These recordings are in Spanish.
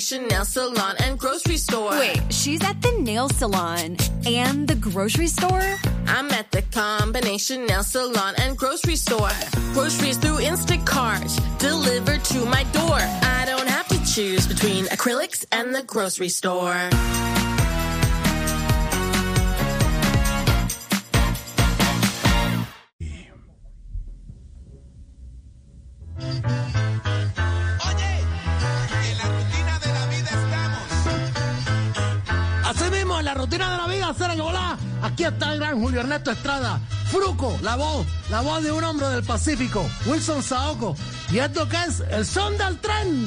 nail salon and grocery store. Wait, she's at the nail salon and the grocery store? I'm at the combination nail salon and grocery store. Groceries through Instacart, delivered to my door. I don't have to choose between acrylics and the grocery store. Aquí está el gran Julio Ernesto Estrada. Fruco, la voz, la voz de un hombre del Pacífico, Wilson Saoco. Y esto que es el son del tren.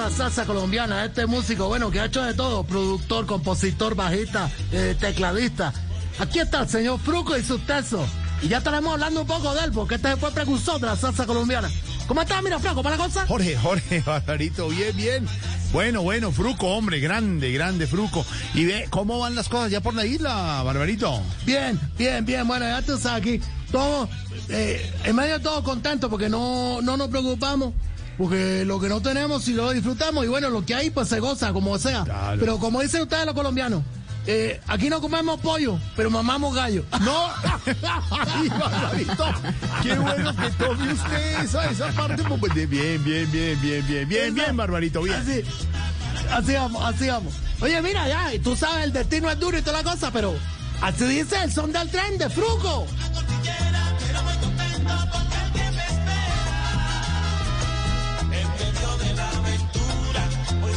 La salsa colombiana, este músico, bueno, que ha hecho de todo, productor, compositor, bajista, eh, tecladista. Aquí está el señor Fruco y sus tesos. Y ya estaremos hablando un poco de él, porque este fue precursor de la salsa colombiana. ¿Cómo estás, mira, Franco, para la cosa? Jorge, Jorge, Barbarito, bien, bien. Bueno, bueno, Fruco, hombre, grande, grande Fruco. Y ve cómo van las cosas ya por la isla, Barbarito. Bien, bien, bien. Bueno, ya tú sabes aquí, todos, eh, en medio de todo contentos porque no, no nos preocupamos. Porque lo que no tenemos, si lo disfrutamos, y bueno, lo que hay, pues se goza, como sea. Claro. Pero como dicen ustedes los colombianos, eh, aquí no comemos pollo, pero mamamos gallo. No, qué bueno que tome usted esa, esa parte. pues, de Bien, bien, bien, bien, bien, bien, bien, Barbarito, bien. Así, así vamos, así vamos. Oye, mira, ya, tú sabes, el destino es duro y toda la cosa, pero así dice el son del tren de Fruco.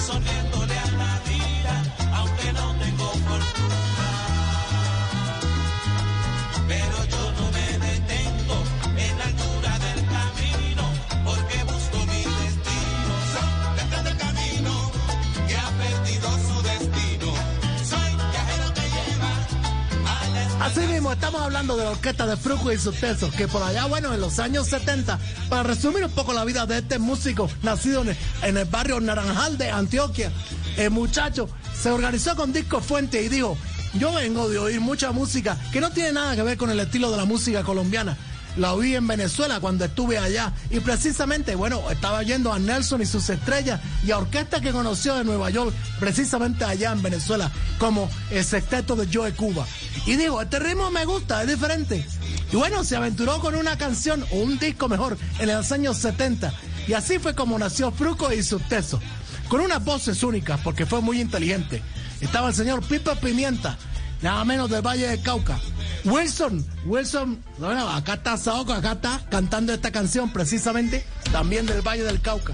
Así hablando de la orquesta de Fruco y sus que por allá, bueno, en los años 70, para resumir un poco la vida de este músico nacido en el barrio Naranjal de Antioquia, el muchacho se organizó con Disco Fuente y dijo, yo vengo de oír mucha música que no tiene nada que ver con el estilo de la música colombiana. La oí en Venezuela cuando estuve allá y precisamente, bueno, estaba yendo a Nelson y sus estrellas y a orquestas que conoció de Nueva York, precisamente allá en Venezuela, como el sexteto de Joe Cuba. Y digo, este ritmo me gusta, es diferente. Y bueno, se aventuró con una canción o un disco mejor en los años 70. Y así fue como nació Fruco y sus tesos. Con unas voces únicas, porque fue muy inteligente. Estaba el señor Pipa Pimienta, nada menos del Valle del Cauca. Wilson, Wilson, acá está Saoco, acá está cantando esta canción precisamente, también del Valle del Cauca.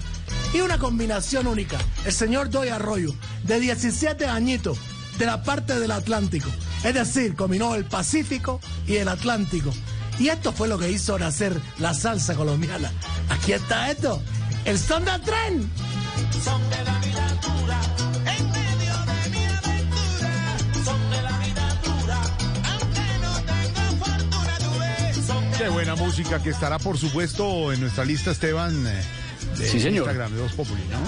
Y una combinación única, el señor Doy Arroyo, de 17 añitos, de la parte del Atlántico. Es decir, combinó el Pacífico y el Atlántico. Y esto fue lo que hizo nacer la salsa colombiana. Aquí está esto, el son del tren. Son Qué buena música que estará, por supuesto, en nuestra lista, Esteban. eh, de Sí, señor. Instagram de Voz Populi, ¿no?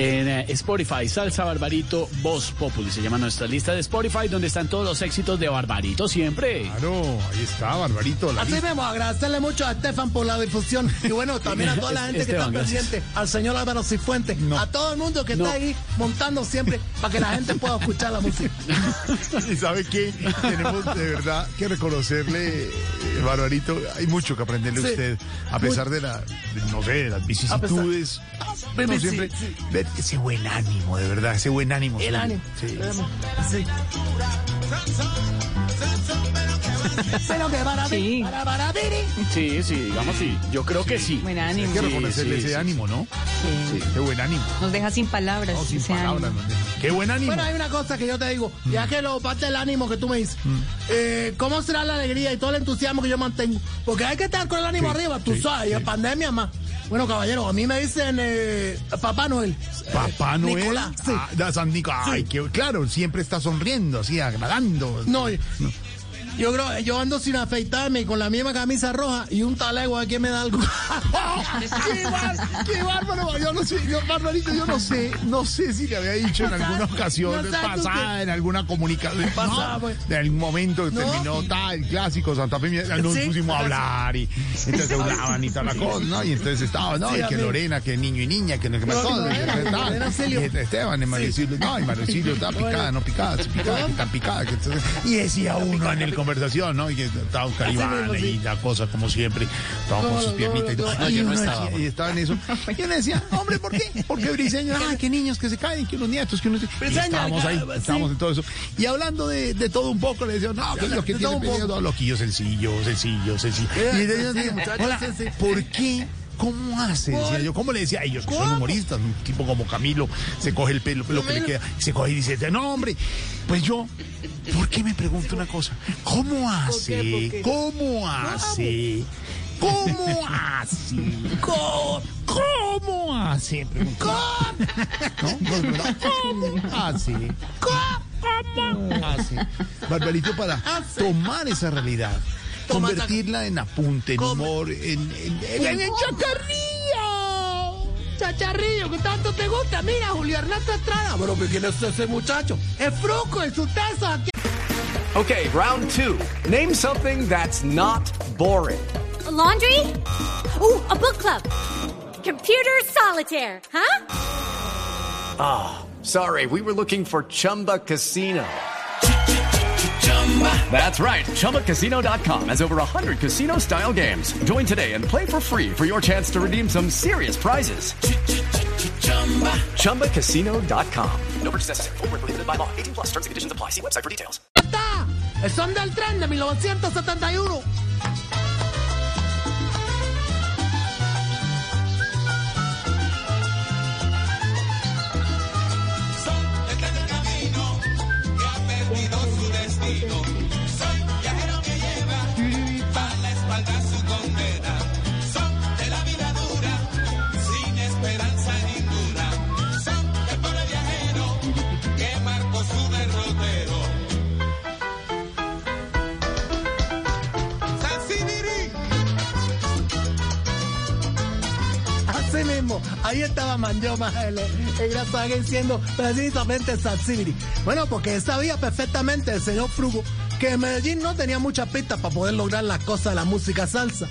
En eh, Spotify, Salsa Barbarito, Voz Populi, se llama nuestra lista de Spotify, donde están todos los éxitos de Barbarito siempre. Claro, ahí está, Barbarito. La Así lista. mismo, agradecerle mucho a Estefan por la difusión y bueno, también a toda la gente que está Esteban, gracias. pendiente, al señor Álvaro Cifuentes, No. a todo el mundo que No. está ahí montando siempre para que la gente pueda escuchar la música. Y sabe que tenemos de verdad que reconocerle, eh, Barbarito, hay mucho que aprenderle a Sí. usted, a pesar de la, de, no sé, de las vicisitudes. Pero no sí, siempre, sí. ver ese buen ánimo, de verdad, ese buen ánimo. El ánimo. Sí. Sí. Que Sí. Sí, sí, digamos sí. Yo creo que sí. Buen Hay ánimo. que Sí, reconocerle sí, ese sí, ánimo, ¿no? Sí. Ese buen ánimo. Nos deja sin palabras. No, sin ese palabras. ánimo. no deja. Qué buen ánimo. Bueno, hay una cosa que yo te digo, Mm. ya que lo parte del ánimo que tú me dices, eh, ¿cómo será la alegría y todo el entusiasmo que yo mantengo? Porque hay que estar con el ánimo Sí, arriba, tú sí, sabes, y en sí. pandemia más. Bueno, caballero, a mí me dicen eh, Papá Noel. Papá Eh, Noel. Nicolás, sí. Ah, da San Nicolás. Ay, que, claro, siempre está sonriendo, así, agradando. No, y- Yo creo, yo ando sin afeitarme y con la misma camisa roja y un talego aquí me da algo. ¡Qué, bar- qué bárbaro! Yo no sé, yo, Barbarito, yo no sé, no sé si le había dicho en alguna ocasión no pasada, en alguna comunicación, Pasada, no, pues. de algún momento que No. terminó tal, el clásico Santa Fe, nos Sí. pusimos a hablar y entonces hablaban y toda la cosa, ¿no? Y entonces estaba, ¿no? Sí, y que. Lorena, que niño y niña, que no que pasó, no y tal. Esteban, y María Silvia, no, y María Silvia estaba picada, no picada, picada, que tan picada. y decía uno en el conversación, ¿no? Y que estaba un caribán mismo, y la cosa como siempre, estaba con sus piernitas y todo. no, Y yo no estaba, decía- y estaba en eso. Y uno decía, hombre, ¿por qué? Porque Briseño, ay, qué niños que se caen, que unos nietos, que unos... Briseño, estábamos ahí, estábamos en todo eso. Y hablando de, de todo un poco, le decía, no, que lo que De tiene todo un pedido, loquillo, sencillo, sencillo, sencillo. Y le sí, sí. ¿por qué? ¿Cómo hace? Decía yo, ¿cómo le decía a ellos? Que son ¿Cómo? humoristas, un tipo como Camilo, se coge el pelo, lo que le queda, se coge y dice, no, hombre, pues yo, ¿por qué me pregunto una cosa? ¿Cómo hace? ¿Cómo hace? ¿Cómo hace? ¿Cómo, cómo hace? Preguntó. ¿No? ¿Cómo hace? ¿Cómo hace? Barbarito para tomar esa realidad, convertirla en apunte, en humor, en, en, en, en- en chacarrillo. Chacharrillo, que tanto te gusta. Mira, Julio Ernesto Estrada. Pero ¿quién es ese muchacho? Es Fruco, es su teso aquí. Okay, round two. Name something that's not boring. A laundry? Ooh, a book club. Computer solitaire, huh? Sorry, we were looking for Chumba Casino. That's right. ChumbaCasino.com has over 100 casino style games. Join today and play for free for your chance to redeem some serious prizes. ChumbaCasino.com. No purchase necessary. Void where prohibited by law. 18 plus terms and conditions apply. See website for details. Está. El son del tren de 1971. Así ahí estaba Manjoma, el, el gran Sague siendo precisamente Satsiri. Bueno, porque sabía perfectamente el señor Frugo que Medellín no tenía muchas pistas para poder lograr las cosas de la música salsa.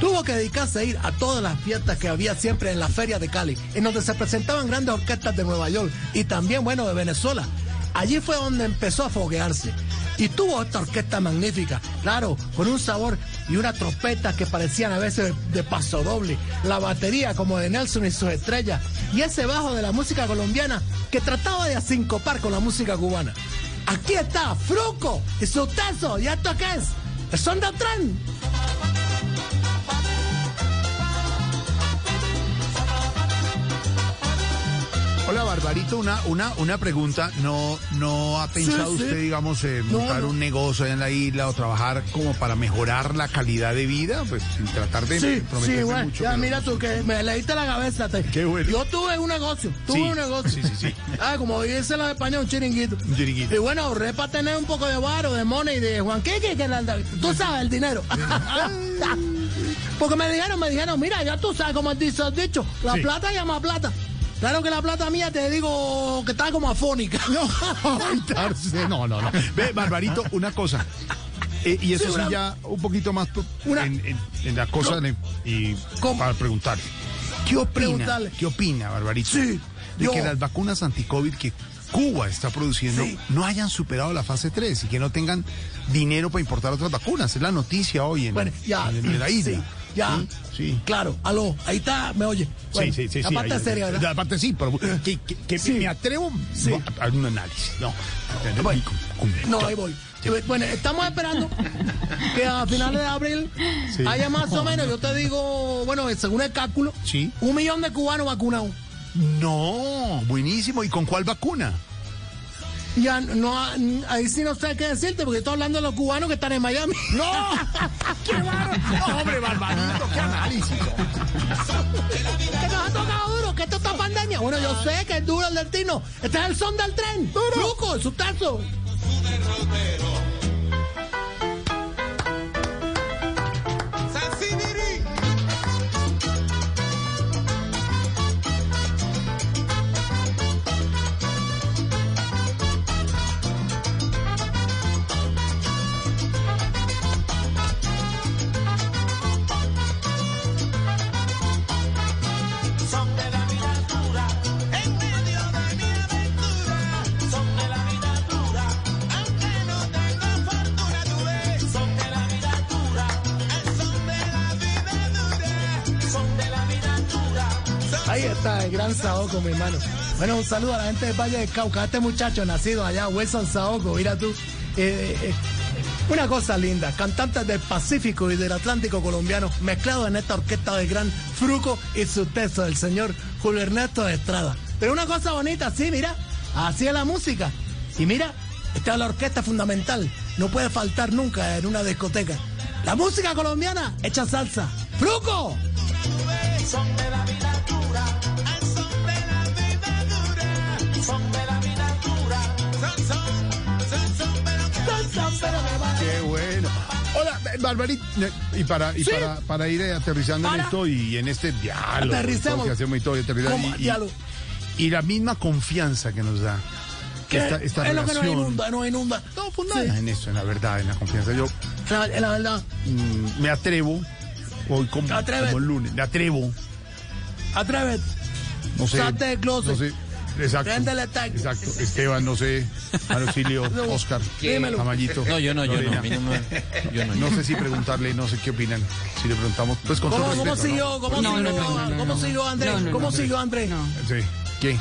Tuvo que dedicarse a ir a todas las fiestas que había siempre en la Feria de Cali, en donde se presentaban grandes orquestas de Nueva York y también, bueno, de Venezuela. Allí fue donde empezó a foguearse. Y tuvo esta orquesta magnífica, claro, con un sabor y una trompeta que parecían a veces de, de paso doble, la batería como de Nelson y sus estrellas, y ese bajo de la música colombiana que trataba de asincopar con la música cubana. Aquí está Fruco y su teso, ¿y esto qué es? El son del tren. Barbarito, una, una, una pregunta. ¿No, no ha pensado Sí, sí. usted, digamos, eh, No, montar no. un negocio allá en la isla o trabajar como para mejorar la calidad de vida? Pues sin tratar de Sí, prometerse sí, bueno, mucho. ya mira tú que me leíste la cabeza. te- Qué bueno. Yo tuve un negocio, tuve Sí, un negocio. sí, sí, sí. Ah, como dice los españoles, un chiringuito. Un chiringuito. Y bueno, ahorré para tener un poco de varo, de money, de Juan Quique, que la- tú sabes, el dinero. Porque me dijeron, me dijeron, mira, ya tú sabes cómo dice el dicho, la plata llama plata. Claro que la plata mía te digo que está como afónica. No, no, no. Ve, Barbarito, una cosa. Eh, y eso Sí, ya un poquito más Una- en, en- en la cosa de- y ¿Cómo? para preguntar. ¿Qué opina? Preguntarle. ¿Qué opina, Barbarito? Sí, de yo- que las vacunas anti-COVID que Cuba está produciendo Sí. no hayan superado la fase 3 y que no tengan dinero para importar otras vacunas. Es la noticia hoy en, Bueno, ya. en- en la isla. Ya. Sí, sí. Claro, aló, ahí está, me oye. Bueno, sí, sí, sí. La sí, parte ahí- seria, ¿verdad? La parte sí, pero que, que- que Sí. me atrevo a, un análisis. No. Bueno. No, ahí voy. Bueno, estamos esperando que a finales de abril haya más o menos, yo te digo, bueno, según el cálculo, Sí. un millón de cubanos vacunados. No, buenísimo. ¿Y con cuál vacuna? Ya no, ahí sí no sé qué decirte, porque estoy hablando de los cubanos que están en Miami. ¡No! ¡Qué bárbaro! No, hombre, barbarito, qué análisis. que nos ha tocado duro, que esto está pandemia. Bueno, yo sé que es duro el destino. Este es el son del tren. Truco, el sustazo. De Gran Saoco, mi hermano. Bueno, un saludo a la gente del Valle del Cauca. Este muchacho nacido allá, Wilson Saoco, mira tú. Eh, eh, una cosa linda, cantantes del Pacífico y del Atlántico colombiano mezclados en esta orquesta de Gran Fruco y su texto del señor Julio Ernesto de Estrada. Pero una cosa bonita, sí, mira, así es la música. Y mira, esta es la orquesta fundamental, no puede faltar nunca en una discoteca. La música colombiana hecha salsa. ¡Fruco! Barbarita. Y para, y Sí. para, para ir eh, aterrizando en Para. esto y en este diálogo. Aterricemos. todo que hacemos y todo, y y- y- la misma confianza que nos da ¿Qué? esta, esta es lo que nos relación. inunda, nos inunda. No, fundada Sí. en eso, en la verdad, en la confianza. Yo La, la verdad, mm, me atrevo, hoy como, como el lunes, me atrevo, atrévete. no sé. Salte del closet. No sé. Exacto. Préndele tag. Exacto. Esteban, no sé. Auxilio, No. Oscar, Dímelo. Tamayito. No, yo no, yo no. Lorena. A mí no me. Yo no. No sé si preguntarle, no sé qué opinan. Si le preguntamos, pues con ¿Cómo, todo cómo respeto, siguió? ¿Cómo No, siguió? no, no, no, ¿Cómo no. siguió Andrés? No, no, ¿Cómo no. siguió Andrés? Sí. ¿Qué?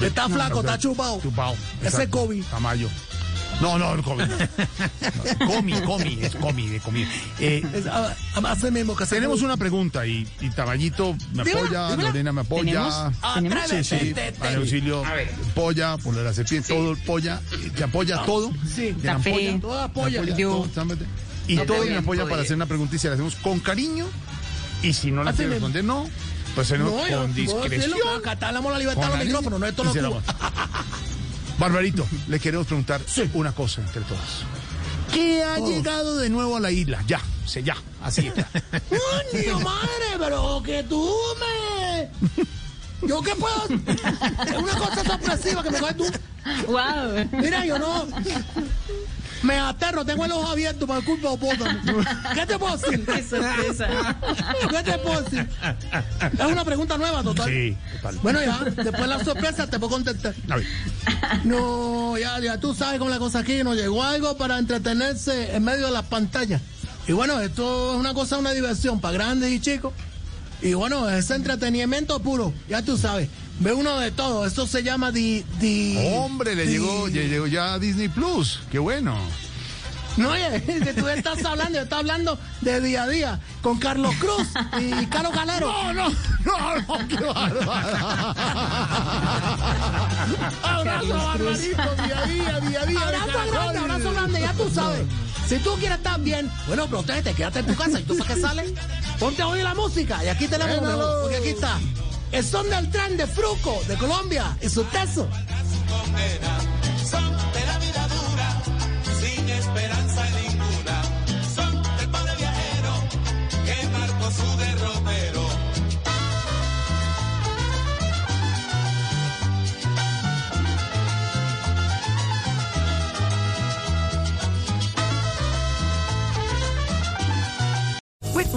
Está flaco, No, está chupado. Chupado. Ese exacto. Kobe. Tamayo. No, no, el Kobe. no. No, Comi, comi, es comi, de comida. Eh, Es, ah, ah, hace mismo que se tenemos una pregunta y, y Tamayito me Dímela, apoya, dímela. Lorena me apoya. ¿Tenemos? ¿Tenemos? Sí, sí. María Auxilio polla, por la serpiente, todo polla, te apoya todo. Sí. te apoya, Todo apoya. Yo. todo, y todos me apoyan para hacer una pregunta y se la hacemos con cariño. Y si no la quiere responder, no. Pues tenemos No, con discreción. talamos la libertad los micrófonos, no línea, esto y Barbarito, le queremos preguntar una cosa entre todos. ¿Qué ha Oh. llegado de nuevo a la isla? Ya, sé ya, así está. ¡Coño, madre! Pero que tú me... ¿Yo qué puedo? Es una cosa sorpresiva que me coges tú. Wow. Mira, yo no... Me aterro, tengo el ojo abierto por culpa de Opótamo. ¿Qué te puedo decir? Qué sorpresa. ¿Qué te puedo decir? Es una pregunta nueva, total. Sí, total. Bueno, ya, después de la sorpresa te puedo contestar. No, ya, ya tú sabes cómo la cosa aquí, nos llegó algo para entretenerse en medio de las pantallas. Y bueno, esto es una cosa, una diversión para grandes y chicos. Y bueno, es entretenimiento puro, ya tú sabes. Ve uno de todo, eso se llama di... di hombre, le di- llegó, ya llegó ya a Disney Plus. Qué bueno. No, oye, que tú estás hablando, yo estás hablando de día a día con Carlos Cruz y Caro Calero. No, no, no, no, qué bárbaro. Abrazo, Barbarito, día a día, día a día. Abrazo de grande, abrazo grande, ya tú sabes. Si tú quieres estar bien, bueno, protégete, quédate en tu casa. ¿Y tú para qué sales? Ponte a oír la música. Y aquí tenemos mejor, porque aquí está. El son del tren de Fruco, de Colombia, y su teso.